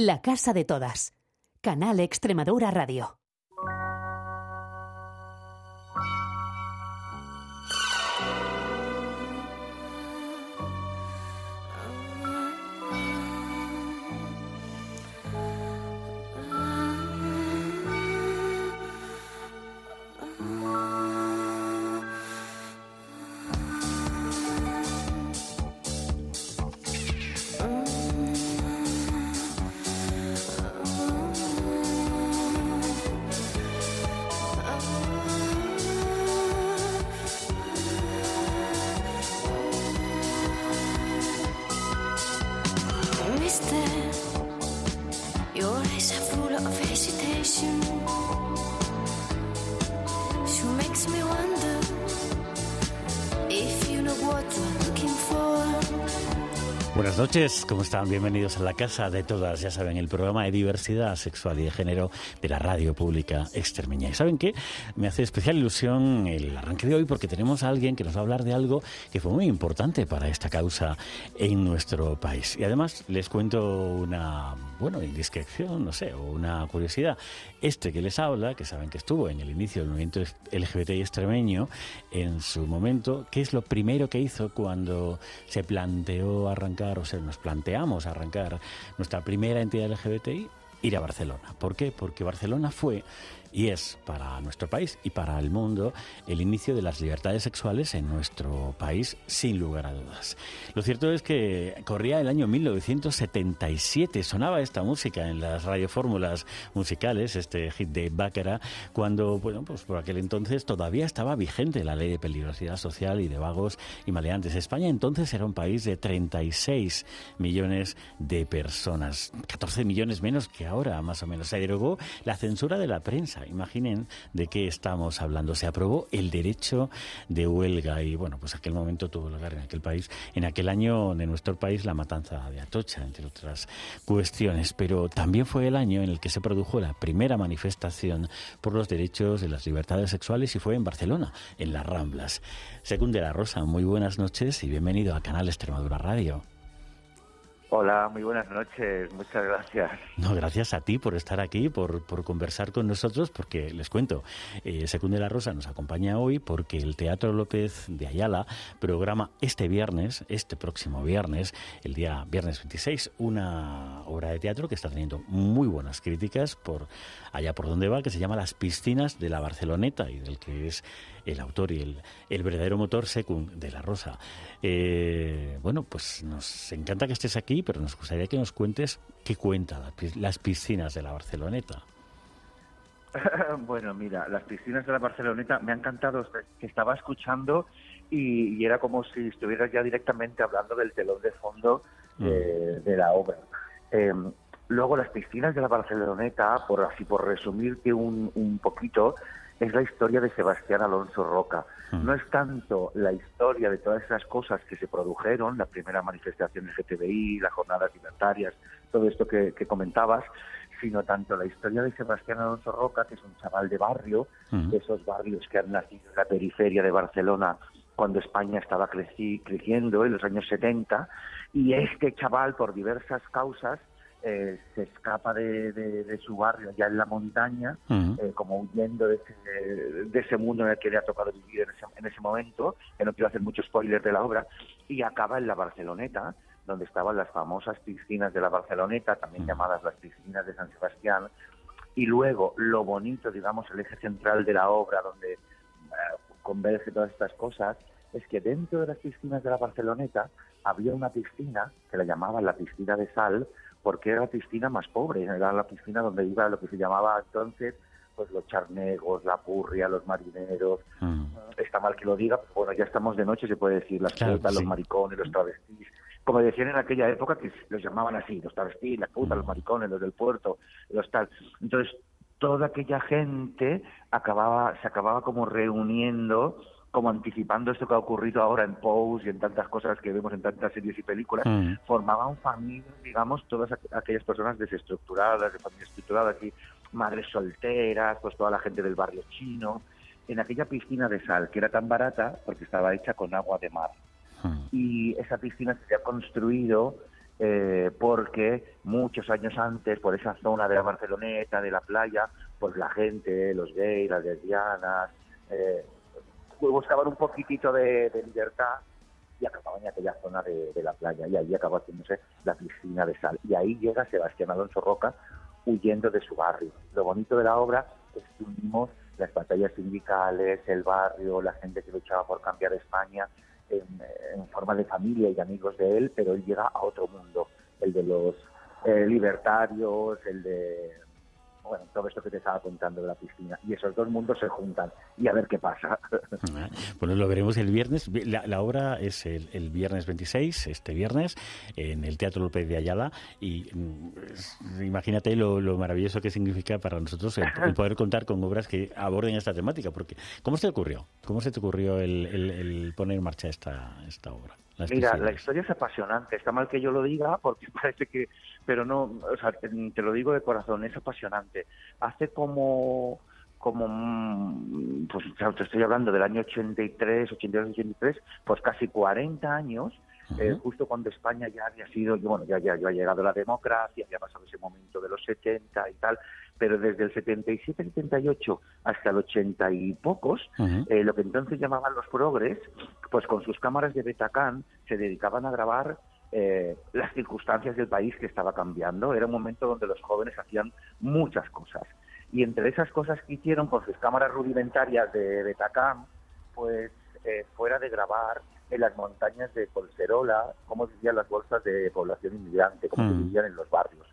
La Casa de Todas. Canal Extremadura Radio. Buenas noches, ¿cómo están? Bienvenidos a la casa de todas, ya saben, el programa de diversidad sexual y de género de la radio pública extremeña. ¿Y saben qué? Me hace especial ilusión el arranque de hoy porque tenemos a alguien que nos va a hablar de algo que fue muy importante para esta causa en nuestro país. Y además les cuento una, bueno, indiscreción, no sé, o una curiosidad. Este que les habla, que saben que estuvo en el inicio del movimiento LGBTI extremeño, en su momento, ¿qué es lo primero que hizo cuando se planteó arrancar, o sea, nos planteamos arrancar nuestra primera entidad LGBTI? Ir a Barcelona. ¿Por qué? Porque Barcelona fue y es para nuestro país y para el mundo el inicio de las libertades sexuales en nuestro país, sin lugar a dudas. Lo cierto es que corría el año 1977, sonaba esta música en las radiofórmulas musicales, este hit de Bácara, cuando, bueno, pues por aquel entonces todavía estaba vigente la ley de peligrosidad social y de vagos y maleantes. España entonces era un país de 36 millones de personas, 14 millones menos que ahora, más o menos. Se derogó la censura de la prensa Imaginen de qué estamos hablando. Se aprobó el derecho de huelga y, bueno, pues aquel momento tuvo lugar en aquel país, en aquel año de nuestro país, la matanza de Atocha, entre otras cuestiones. Pero también fue el año en el que se produjo la primera manifestación por los derechos de las libertades sexuales y fue en Barcelona, en las Ramblas. Secunde la Rosa, muy buenas noches y bienvenido a Canal Extremadura Radio. Hola, muy buenas noches, muchas gracias. No, gracias a ti por estar aquí, por, por conversar con nosotros, porque les cuento, eh, Secunde la Rosa nos acompaña hoy porque el Teatro López de Ayala programa este viernes, este próximo viernes, el día viernes 26, una obra de teatro que está teniendo muy buenas críticas por allá por donde va, que se llama Las piscinas de la Barceloneta y del que es el autor y el, el verdadero motor secund de La Rosa. Eh, bueno, pues nos encanta que estés aquí, pero nos gustaría que nos cuentes qué cuenta las piscinas de la Barceloneta. bueno, mira, las piscinas de la Barceloneta me ha encantado que estaba escuchando y, era como si estuvieras ya directamente hablando del telón de fondo de, mm. la obra. Em, luego, las piscinas de la Barceloneta, por así por resumirte un, un poquito, es la historia de Sebastián Alonso Roca. Hmm. No es tanto la historia de todas esas cosas que se produjeron, la primera manifestación LGTBI, las jornadas libertarias, todo esto que, comentabas, sino tanto la historia de Sebastián Alonso Roca, que es un chaval de barrio, hmm. de esos barrios que han nacido en la periferia de Barcelona cuando España estaba creciendo en los años 70, y este chaval, por diversas causas, eh, se escapa de, su barrio ya en la montaña, eh, como huyendo de ese, mundo en el que le ha tocado vivir en ese, momento, que no quiero hacer mucho spoiler de la obra, y acaba en la Barceloneta, donde estaban las famosas piscinas de la Barceloneta, también llamadas las piscinas de San Sebastián, y luego lo bonito, digamos, el eje central de la obra, donde eh, converge todas estas cosas, es que dentro de las piscinas de la Barceloneta había una piscina que la llamaban la piscina de sal, porque era la piscina más pobre, era la piscina donde iba lo que se llamaba entonces pues los charnegos, la purria, los marineros, mm. está mal que lo diga, pero bueno, ya estamos de noche, se puede decir, las putas, los maricones, los travestis, como decían en aquella época que los llamaban así, los travestis, las putas, los mm. maricones, los del puerto, los tal. Entonces, toda aquella gente acababa, se acababa como reuniendo como anticipando esto que ha ocurrido ahora en Pose y en tantas cosas que vemos en tantas series y películas, mm. formaban familias, digamos, todas aquellas personas desestructuradas, de familias estructuradas, y madres solteras, pues toda la gente del barrio chino, en aquella piscina de sal que era tan barata porque estaba hecha con agua de mar. Mm. Y esa piscina se había construido eh, porque muchos años antes, por esa zona de la Barceloneta, de la playa, pues la gente, los gays, las lesbianas, eh, buscaban un poquitito de, libertad y acababan en aquella zona de, la playa y ahí acabó haciéndose la piscina de sal. Y ahí llega Sebastián Alonso Roca huyendo de su barrio. Lo bonito de la obra es que unimos las batallas sindicales, el barrio, la gente que luchaba por cambiar España en, forma de familia y amigos de él, pero él llega a otro mundo, el de los eh, libertarios, el de bueno, todo esto que te estaba contando de la piscina. Y esos dos mundos se juntan y a ver qué pasa. Bueno, lo veremos el viernes. La, obra es el, viernes 26, este viernes, en el Teatro López de Ayala. Y mm, imagínate lo, maravilloso que significa para nosotros el, poder contar con obras que aborden esta temática. Porque, ¿cómo se te ocurrió? ¿Cómo se te ocurrió el, poner en marcha esta, esta obra? Mira, la historia es apasionante. Está mal que yo lo diga porque parece que, pero no, o sea, te, lo digo de corazón, es apasionante. Hace como, como, mm, pues te estoy hablando del año 83, 82, 83, pues casi 40 años eh, justo cuando España ya había sido, bueno, ya, ya, ya ha llegado la democracia, había pasado ese momento de los 70 y tal, pero desde el 77, 78 hasta el 80 y pocos, eh, lo que entonces llamaban los progres, pues con sus cámaras de Betacán se dedicaban a grabar eh, las circunstancias del país que estaba cambiando. Era un momento donde los jóvenes hacían muchas cosas. Y entre esas cosas que hicieron con sus cámaras rudimentarias de Betacam, pues fuera de grabar en las montañas de Colserola, como vivían las bolsas de población inmigrante, cómo mm. vivían en los barrios.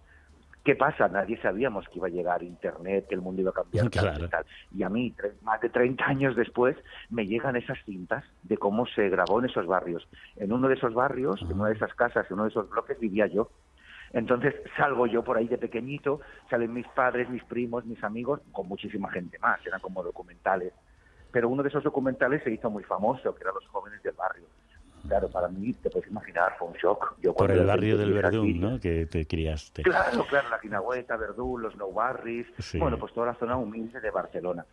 ¿Qué pasa? Nadie sabíamos que iba a llegar Internet, que el mundo iba a cambiar. Y, tal. y a mí, más de 30 años después, me llegan esas cintas de cómo se grabó en esos barrios. En uno de esos barrios, en una de esas casas, en uno de esos bloques, vivía yo. Entonces salgo yo por ahí de pequeñito, salen mis padres, mis primos, mis amigos, con muchísima gente más, eran como documentales pero uno de esos documentales se hizo muy famoso, que eran los jóvenes del barrio. Claro, para mí, te puedes imaginar, fue un shock. Por el barrio del Verdún, ¿no? Que te criaste. Claro, claro, la Quinagüeta, Verdún, los Nou Barris, bueno, pues toda la zona humilde de Barcelona.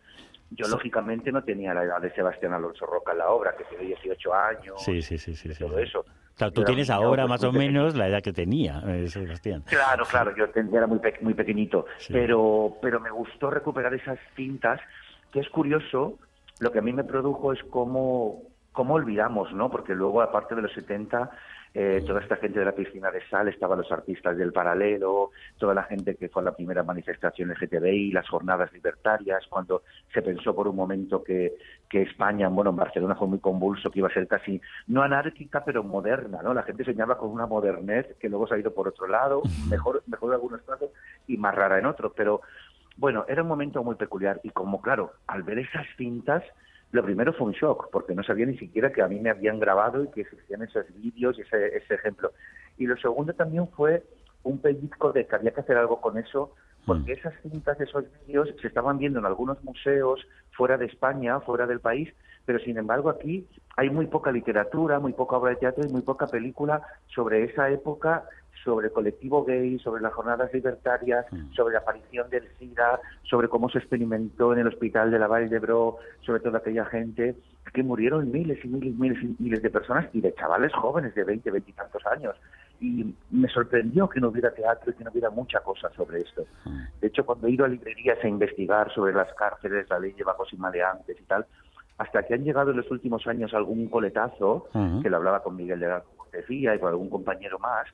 Yo, lógicamente, no tenía la edad de Sebastián Alonso Roca en la obra, que tiene 18 años, sí, sí, sí, sí, todo eso. Claro, tú tienes ahora más o menos la edad que tenía eh, Sebastián. Claro, claro, yo era muy, muy pequeñito, pero, pero me gustó recuperar esas cintas, que es curioso, lo que a mí me produjo es cómo, cómo olvidamos, ¿no? Porque luego, aparte de los 70, eh, toda esta gente de la piscina de sal, estaban los artistas del paralelo, toda la gente que fue a la primera manifestación LGTBI, las jornadas libertarias, cuando se pensó por un momento que, que España, bueno, en Barcelona fue muy convulso, que iba a ser casi, no anárquica, pero moderna, ¿no? La gente soñaba con una modernez que luego se ha ido por otro lado, mejor, mejor en algunos casos y más rara en otros, pero bueno, era un momento muy peculiar y como claro, al ver esas cintas, lo primero fue un shock, porque no sabía ni siquiera que a mí me habían grabado y que existían esos vídeos y ese, ese ejemplo. Y lo segundo también fue un pellizco de que había que hacer algo con eso, porque mm. esas cintas, esos vídeos se estaban viendo en algunos museos fuera de España, fuera del país, pero sin embargo aquí hay muy poca literatura, muy poca obra de teatro y muy poca película sobre esa época sobre el colectivo gay, sobre las jornadas libertarias, mm. sobre la aparición del SIDA, sobre cómo se experimentó en el hospital de la Valle de Bro, sobre toda aquella gente que murieron miles y miles y miles y miles de personas y de chavales jóvenes de 20, 20 y tantos años. Y me sorprendió que no hubiera teatro y que no hubiera mucha cosa sobre esto. Mm. De hecho, cuando he ido a librerías a investigar sobre las cárceles, la ley de bajos y maleantes y tal, hasta que han llegado en los últimos años algún coletazo, que lo hablaba con Miguel de la Cortesía y con algún compañero más,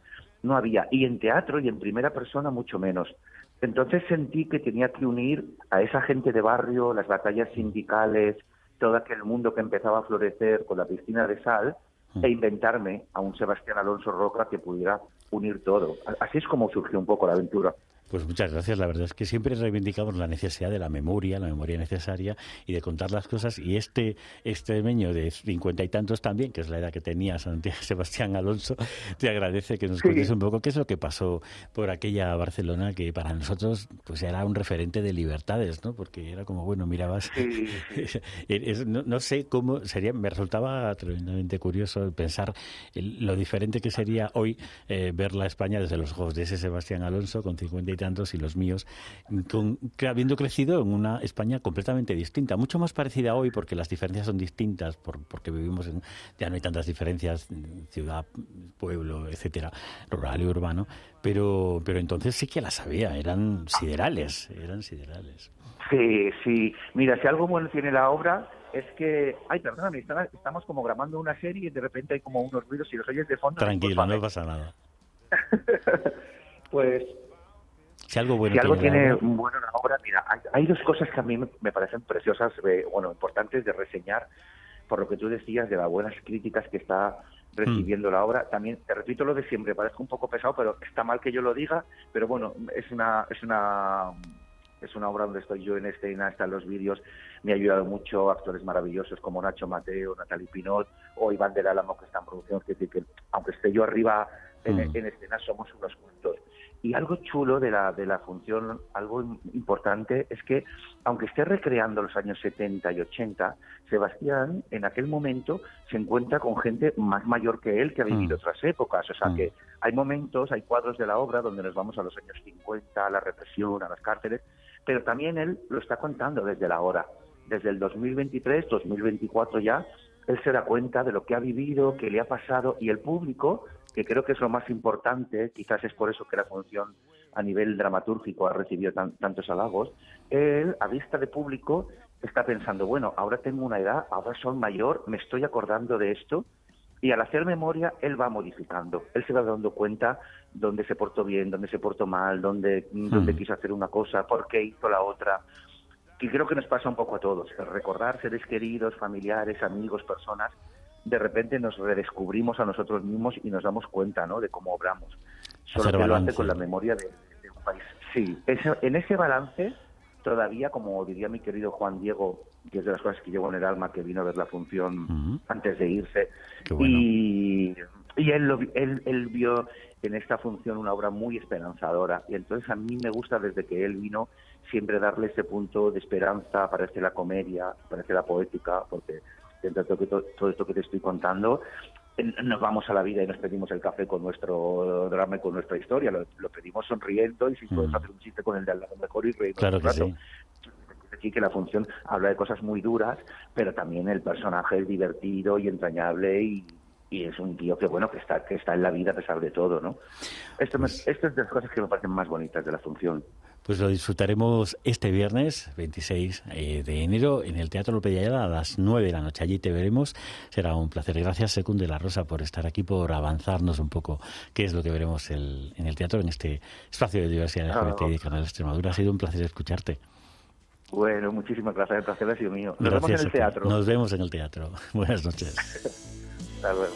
no había. Y en teatro y en primera persona mucho menos. Entonces sentí que tenía que unir a esa gente de barrio, las batallas sindicales, todo aquel mundo que empezaba a florecer con la piscina de sal, e mm. inventarme a un Sebastián Alonso Roca que pudiera unir todo. Así es como surgió un poco la aventura. Pues muchas gracias. La verdad es que siempre reivindicamos la necesidad de la memoria, la memoria necesaria y de contar las cosas. Y este extremeño de cincuenta y tantos también, que es la edad que tenía Santiago Sebastián Alonso, te agradece que nos cuentes un poco qué es lo que pasó por aquella Barcelona que para nosotros pues era un referente de libertades, ¿no? Porque era como, bueno, mirabas... no, sé cómo sería, me resultaba tremendamente curioso pensar lo diferente que sería hoy eh, ver la España desde los ojos de ese Sebastián Alonso con cincuenta y tantos y los míos, con, habiendo crecido en una España completamente distinta, mucho más parecida hoy porque las diferencias son distintas, por, porque vivimos en, ya no hay tantas diferencias, ciudad, pueblo, etcétera, rural y urbano, pero, pero entonces sí que las había, eran siderales, eran siderales. Sí, sí. Mira, si algo bueno tiene la obra es que, ay, perdóname, estamos como grabando una serie y de repente hay como unos ruidos y los oyes de fondo. Tranquilo, no pasa nada. pues si algo bueno si algo tiene, bueno la obra, mira, hay, dos cosas que a mí me, parecen preciosas, eh, bueno, importantes de reseñar, por lo que tú decías de las buenas críticas que está recibiendo mm. la obra. También te repito lo de siempre, parezco un poco pesado, pero está mal que yo lo diga, pero bueno, es una es una es una obra donde estoy yo en escena, están los vídeos, me ha ayudado mucho actores maravillosos como Nacho Mateo, Natalie Pinot o Iván del Álamo que están produciendo, que, que aunque esté yo arriba en, mm. en escena somos unos juntos. Y algo chulo de la, de la función, algo importante, es que aunque esté recreando los años 70 y 80, Sebastián en aquel momento se encuentra con gente más mayor que él que ha vivido mm. otras épocas. O sea mm. que hay momentos, hay cuadros de la obra donde nos vamos a los años 50, a la represión, a las cárceles, pero también él lo está contando desde la hora. Desde el 2023, 2024 ya, él se da cuenta de lo que ha vivido, que le ha pasado y el público que creo que es lo más importante, quizás es por eso que la función a nivel dramatúrgico ha recibido tantos halagos, él, a vista de público, está pensando, bueno, ahora tengo una edad, ahora soy mayor, me estoy acordando de esto, y al hacer memoria, él va modificando. Él se va dando cuenta dónde se portó bien, dónde se portó mal, dónde, dónde hmm. quiso hacer una cosa, por qué hizo la otra. Y creo que nos pasa un poco a todos. recordar seres queridos, familiares, amigos, personas, de repente nos redescubrimos a nosotros mismos y nos damos cuenta ¿no? de cómo obramos. Solo que lo hace con la memoria de, un país. Sí, en ese balance todavía, como diría mi querido Juan Diego, que es de las cosas que llevo en el alma, que vino a ver la función antes de irse, y, y él, él, él vio en esta función una obra muy esperanzadora. Y entonces a mí me gusta desde que él vino siempre darle ese punto de esperanza, aparece la comedia, aparece la poética, porque dentro de todo, esto que te estoy contando, nos vamos a la vida y nos pedimos el café con nuestro drama y con nuestra historia. Lo, pedimos sonriendo y si puedes mm. hacer un chiste con el de al lado mejor y reírnos claro que Sí. Aquí que la función habla de cosas muy duras, pero también el personaje es divertido y entrañable y, es un tío que bueno que está que está en la vida a pesar de todo, ¿no? Esto, pues esto es de las cosas que me parecen más bonitas de la función. Pues lo disfrutaremos este viernes 26 eh, de enero en el Teatro López de Ayala a las 9 de la noche. Allí te veremos. Será un placer. Gracias, Secund de la Rosa, por estar aquí, por avanzarnos un poco qué es lo que veremos en el teatro, en este espacio de diversidad LGBT de Canal Extremadura. Ha sido un placer escucharte. Bueno, muchísimas gracias. El placer ha sido mío. Nos vemos en el teatro. Nos vemos en el teatro. Buenas noches. Hasta luego.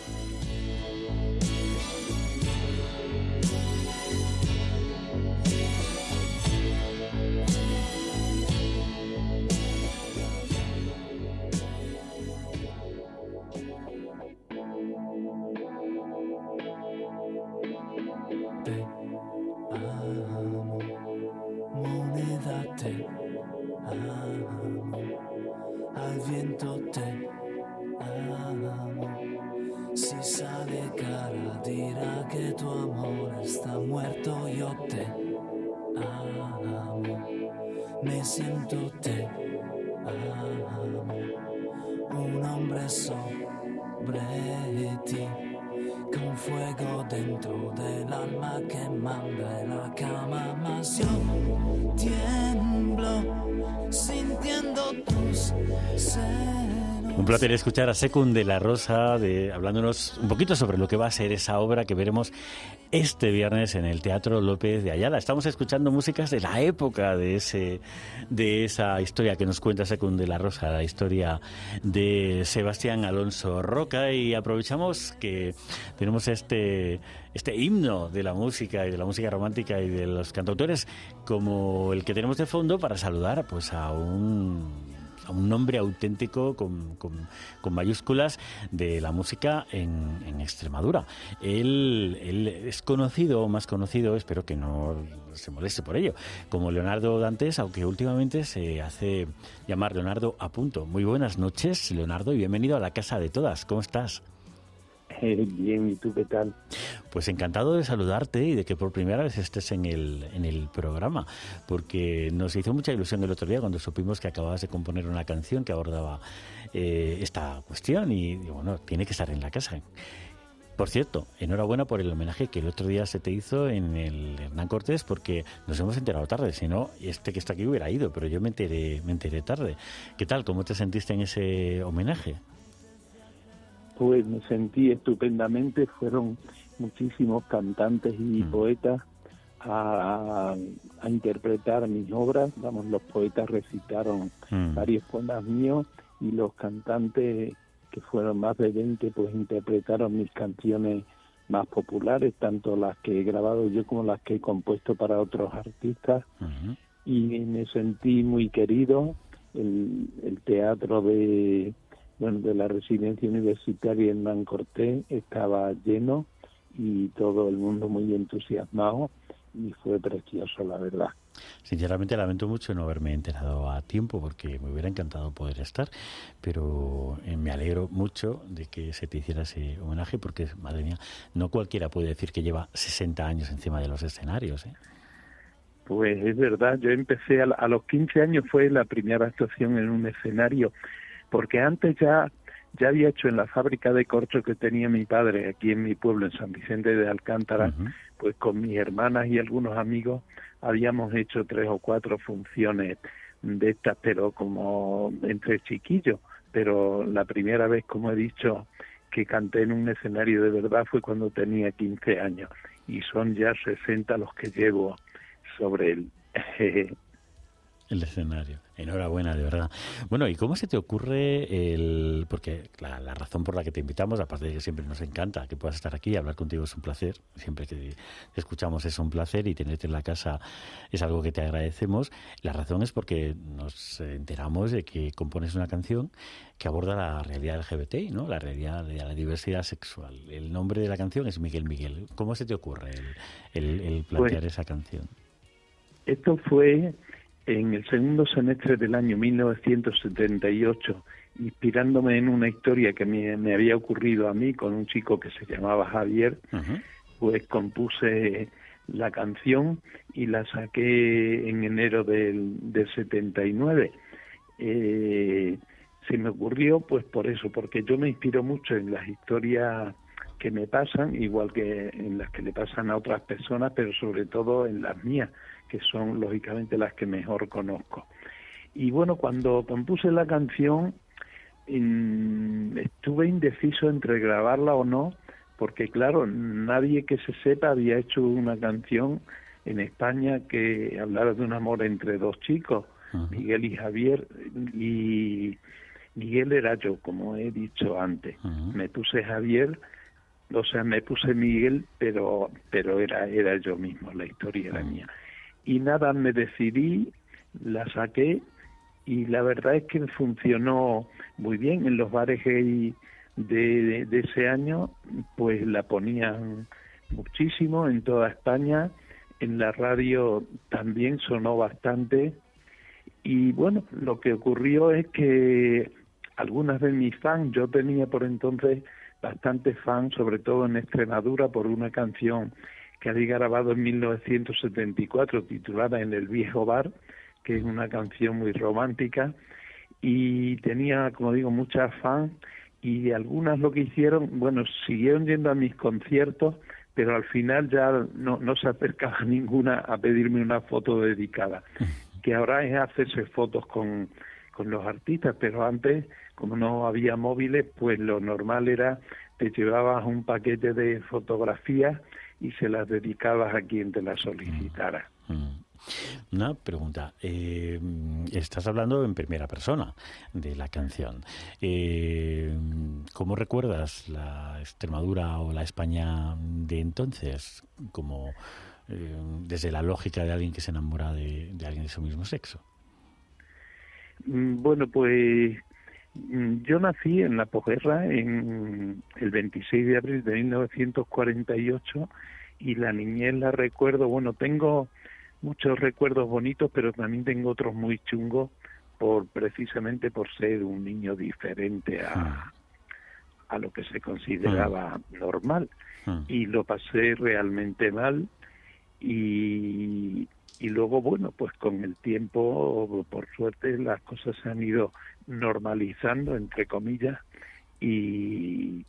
Un placer escuchar a Secund de la Rosa hablándonos un poquito sobre lo que va a ser esa obra que veremos este viernes en el Teatro López de Ayala. Estamos escuchando músicas de la época de ese de esa historia que nos cuenta Secund de la Rosa, la historia de Sebastián Alonso Roca y aprovechamos que tenemos este este himno de la música y de la música romántica y de los cantautores como el que tenemos de fondo para saludar pues a un a un nombre auténtico con, con, mayúsculas de la música en, Extremadura. Él, él, es conocido, más conocido, espero que no se moleste por ello, como Leonardo Dantes, aunque últimamente se hace llamar Leonardo a punto. Muy buenas noches, Leonardo, y bienvenido a la casa de todas. ¿Cómo estás? Bien, ¿y tú qué tal? Pues encantado de saludarte y de que por primera vez estés en el, en el programa, porque nos hizo mucha ilusión el otro día cuando supimos que acababas de componer una canción que abordaba eh, esta cuestión y, bueno, tiene que estar en la casa. Por cierto, enhorabuena por el homenaje que el otro día se te hizo en el Hernán Cortés, porque nos hemos enterado tarde. Si no, este que está aquí hubiera ido, pero yo me enteré, me enteré tarde. ¿Qué tal? ¿Cómo te sentiste en ese homenaje? Pues me sentí estupendamente. Fueron muchísimos cantantes y mm. poetas a, interpretar mis obras. Vamos, los poetas recitaron mm. varios poemas míos y los cantantes que fueron más de 20, pues interpretaron mis canciones más populares, tanto las que he grabado yo como las que he compuesto para otros artistas. Y me sentí muy querido. El, el teatro de, bueno, de la residencia universitaria en Mancorté estaba lleno y todo el mundo muy entusiasmado y fue precioso, la verdad. Sinceramente lamento mucho no haberme enterado a tiempo porque me hubiera encantado poder estar, pero eh, me alegro mucho de que se te hiciera ese homenaje porque, madre mía, no cualquiera puede decir que lleva 60 años encima de los escenarios. ¿eh? Pues es verdad, yo empecé a, a los 15 años, fue la primera actuación en un escenario, porque antes ya ya había hecho en la fábrica de corcho que tenía mi padre aquí en mi pueblo, en San Vicente de Alcántara, pues con mis hermanas y algunos amigos habíamos hecho tres o cuatro funciones de estas, pero como entre chiquillos. Pero la primera vez, como he dicho, que canté en un escenario de verdad fue cuando tenía 15 años y son ya 60 los que llevo sobre el, el escenario. Enhorabuena, de verdad. Bueno, ¿y cómo se te ocurre el...? Porque la, razón por la que te invitamos, aparte de que siempre nos encanta que puedas estar aquí, y hablar contigo es un placer, siempre que te escuchamos es un placer y tenerte en la casa es algo que te agradecemos. La razón es porque nos enteramos de que compones una canción que aborda la realidad LGBT, ¿no? La realidad de la diversidad sexual. El nombre de la canción es Miguel Miguel. ¿Cómo se te ocurre el, plantear pues esa canción? Esto fue en el segundo semestre del año 1978, inspirándome en una historia que me, había ocurrido a mí con un chico que se llamaba Javier, pues compuse la canción y la saqué en enero del, del 79. Eh, se me ocurrió pues por eso, porque yo me inspiro mucho en las historias que me pasan, igual que en las que le pasan a otras personas, pero sobre todo en las mías, que son lógicamente las que mejor conozco. Y bueno, cuando compuse la canción, estuve indeciso entre grabarla o no, porque claro, nadie que se sepa había hecho una canción en España que hablara de un amor entre dos chicos, Miguel y Javier, y Miguel era yo, como he dicho antes. Me puse Javier o sea, me puse Miguel, pero pero era era yo mismo, la historia era mía. Y nada, me decidí, la saqué y la verdad es que funcionó muy bien. En los bares gay de, de, ese año, pues la ponían muchísimo en toda España, en la radio también sonó bastante. Y bueno, lo que ocurrió es que algunas de mis fans, yo tenía por entonces bastante fan, sobre todo en Extremadura, por una canción que había grabado en 1974 titulada En el viejo bar, que es una canción muy romántica. Y tenía, como digo, muchas fans y algunas lo que hicieron, bueno, siguieron yendo a mis conciertos, pero al final ya no, no se acercaba ninguna a pedirme una foto dedicada, que ahora es hacerse fotos con, con los artistas, pero antes como no había móviles, pues lo normal era te llevabas un paquete de fotografías y se las dedicabas a quien te las solicitara. Mm, mm. Una pregunta. Eh, estás hablando en primera persona de la canción. Eh, ¿Cómo recuerdas la Extremadura o la España de entonces? Como eh, desde la lógica de alguien que se enamora de, de alguien de su mismo sexo. Mm, bueno, pues Mm, yo nací en la posguerra en el 26 de abril de 1948 y la niñez la recuerdo, bueno, tengo muchos recuerdos bonitos, pero también tengo otros muy chungos por precisamente por ser un niño diferente a, a lo que se consideraba normal. Y lo pasé realmente mal y, y luego, bueno, pues con el tiempo, por suerte, las cosas se han ido normalizando, entre comillas, y,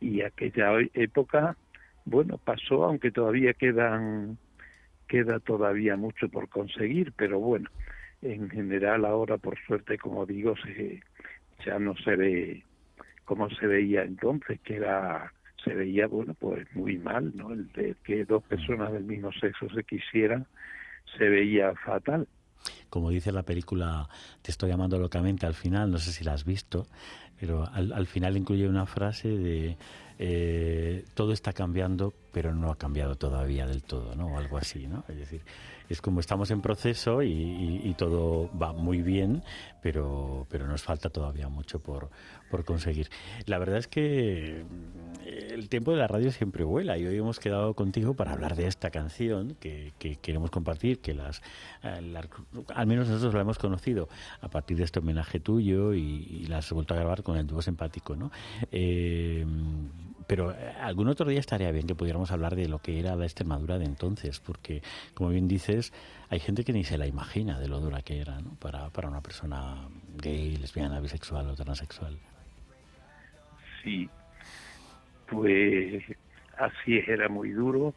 y aquella época, bueno, pasó, aunque todavía quedan queda todavía mucho por conseguir, pero bueno, en general ahora por suerte, como digo, se, ya no se ve como se veía entonces, que era se veía bueno pues muy mal, ¿no? El de que dos personas del mismo sexo se quisieran se veía fatal. Como dice la película Te estoy llamando locamente al final, no sé si la has visto, pero al, al final incluye una frase de eh, todo está cambiando, pero no ha cambiado todavía del todo, ¿no? O algo así, ¿no? Es decir, es como estamos en proceso y, todo va muy bien, pero, pero nos falta todavía mucho por, por conseguir. La verdad es que mm, el tiempo de la radio siempre vuela y hoy hemos quedado contigo para hablar de esta canción que, queremos compartir, que las, eh, al menos nosotros la hemos conocido a partir de este homenaje tuyo y, la has vuelto a grabar con el dúo simpático, ¿no? Eh, pero eh, algún otro día estaría bien que pudiéramos hablar de lo que era la Extremadura de entonces, porque, como bien dices, hay gente que ni se la imagina de lo dura que era ¿no? para, para una persona gay, lesbiana, bisexual o transexual. Sí, pues así era muy duro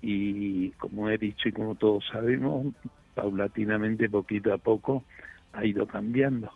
y como he dicho y como todos sabemos, paulatinamente, poquito a poco, ha ido cambiando.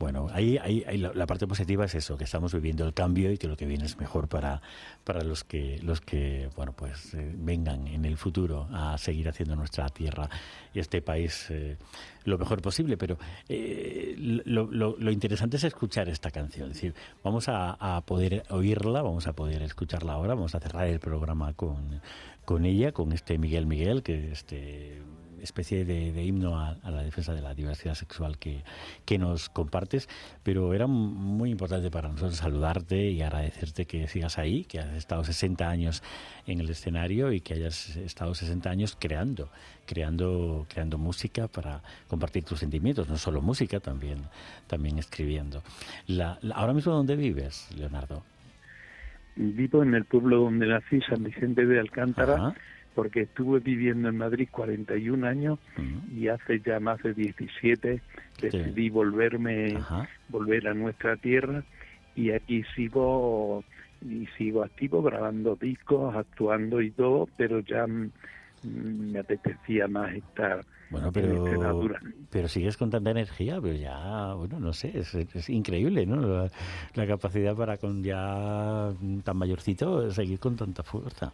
Bueno, ahí, ahí, la, parte positiva es eso, que estamos viviendo el cambio y que lo que viene es mejor para, para los que, los que bueno, pues eh, vengan en el futuro a seguir haciendo nuestra tierra y este país eh, lo mejor posible. Pero eh, lo, lo, interesante es escuchar esta canción. Es decir, vamos a, a, poder oírla, vamos a poder escucharla ahora, vamos a cerrar el programa con, con ella, con este Miguel Miguel, que este especie de, himno a, la defensa de la diversidad sexual que, que nos compartes, pero era muy importante para nosotros saludarte y agradecerte que sigas ahí, que has estado 60 años en el escenario y que hayas estado 60 años creando, creando, creando música para compartir tus sentimientos, no solo música, también, también escribiendo. La, ahora mismo, ¿dónde vives, Leonardo? Vivo en el pueblo donde nací, San Vicente de Alcántara porque estuve viviendo en Madrid 41 años y hace ya más de 17 decidí volverme, volver a nuestra tierra y aquí sigo y sigo activo grabando discos, actuando y todo, pero ya me apetecía más estar bueno, pero, pero sigues con tanta energía, pero ya, bueno, no sé, es, increíble, ¿no? La, la, capacidad para con ya tan mayorcito seguir con tanta fuerza.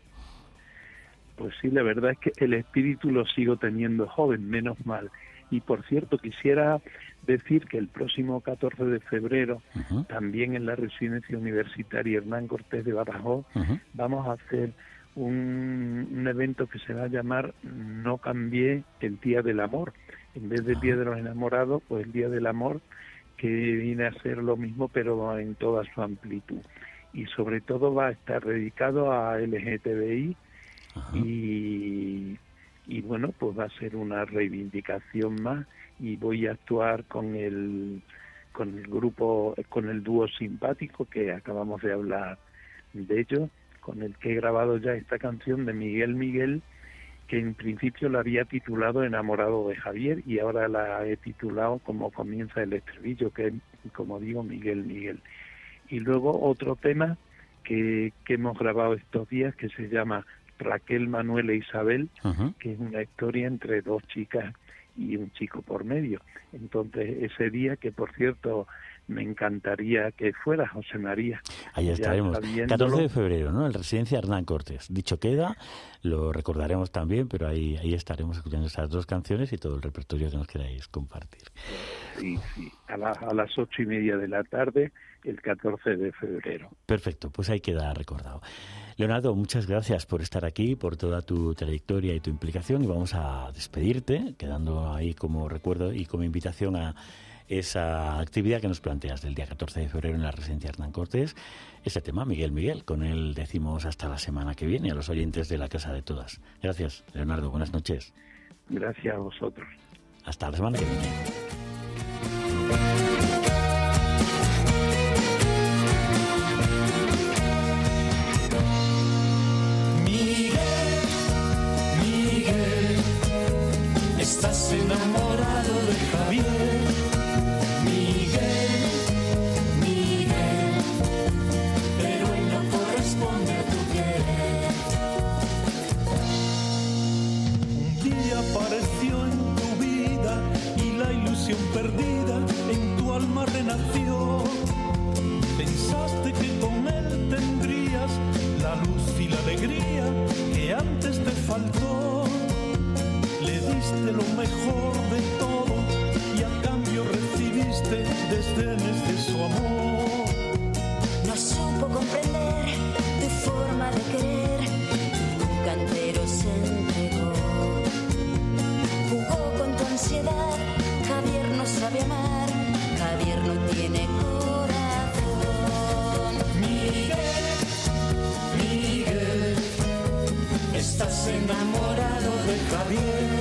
Pues sí, la verdad es que el espíritu lo sigo teniendo joven, menos mal. Y por cierto, quisiera decir que el próximo 14 de febrero, también en la residencia universitaria Hernán Cortés de Badajoz, vamos a hacer un, un, evento que se va a llamar No cambié el Día del Amor. En vez del Día de los Enamorados, pues el Día del Amor, que viene a ser lo mismo, pero en toda su amplitud. Y sobre todo va a estar dedicado a LGTBI y, y bueno, pues va a ser una reivindicación más y voy a actuar con el con el grupo, con el dúo simpático que acabamos de hablar de ello, con el que he grabado ya esta canción de Miguel Miguel, que en principio la había titulado Enamorado de Javier y ahora la he titulado como comienza el estribillo, que es, como digo, Miguel Miguel. Y luego otro tema que, que hemos grabado estos días que se llama Raquel, Manuel e Isabel, que es una historia entre dos chicas y un chico por medio. Entonces, ese día, que por cierto me encantaría que fuera José María. Ahí estaremos. 14 de febrero, ¿no? En Residencia Hernán Cortés. Dicho queda, lo recordaremos también, pero ahí, ahí estaremos escuchando esas dos canciones y todo el repertorio que nos queráis compartir. Sí, sí. A, a las ocho y media de la tarde, el 14 de febrero. Perfecto, pues ahí queda recordado. Leonardo, muchas gracias por estar aquí, por toda tu trayectoria y tu implicación y vamos a despedirte, quedando ahí como recuerdo y como invitación a esa actividad que nos planteas del día 14 de febrero en la residencia Hernán Cortés, ese tema, Miguel Miguel, con él decimos hasta la semana que viene a los oyentes de la Casa de Todas. Gracias, Leonardo, buenas noches. Gracias a vosotros. Hasta la semana que viene. Apareció en tu vida y la ilusión perdida en tu alma renació. Pensaste que con él tendrías la luz y la alegría que antes te faltó. Le diste lo mejor de todo y a cambio recibiste desdenes de su amor. No supo comprender tu forma de querer, enamorado de Javier.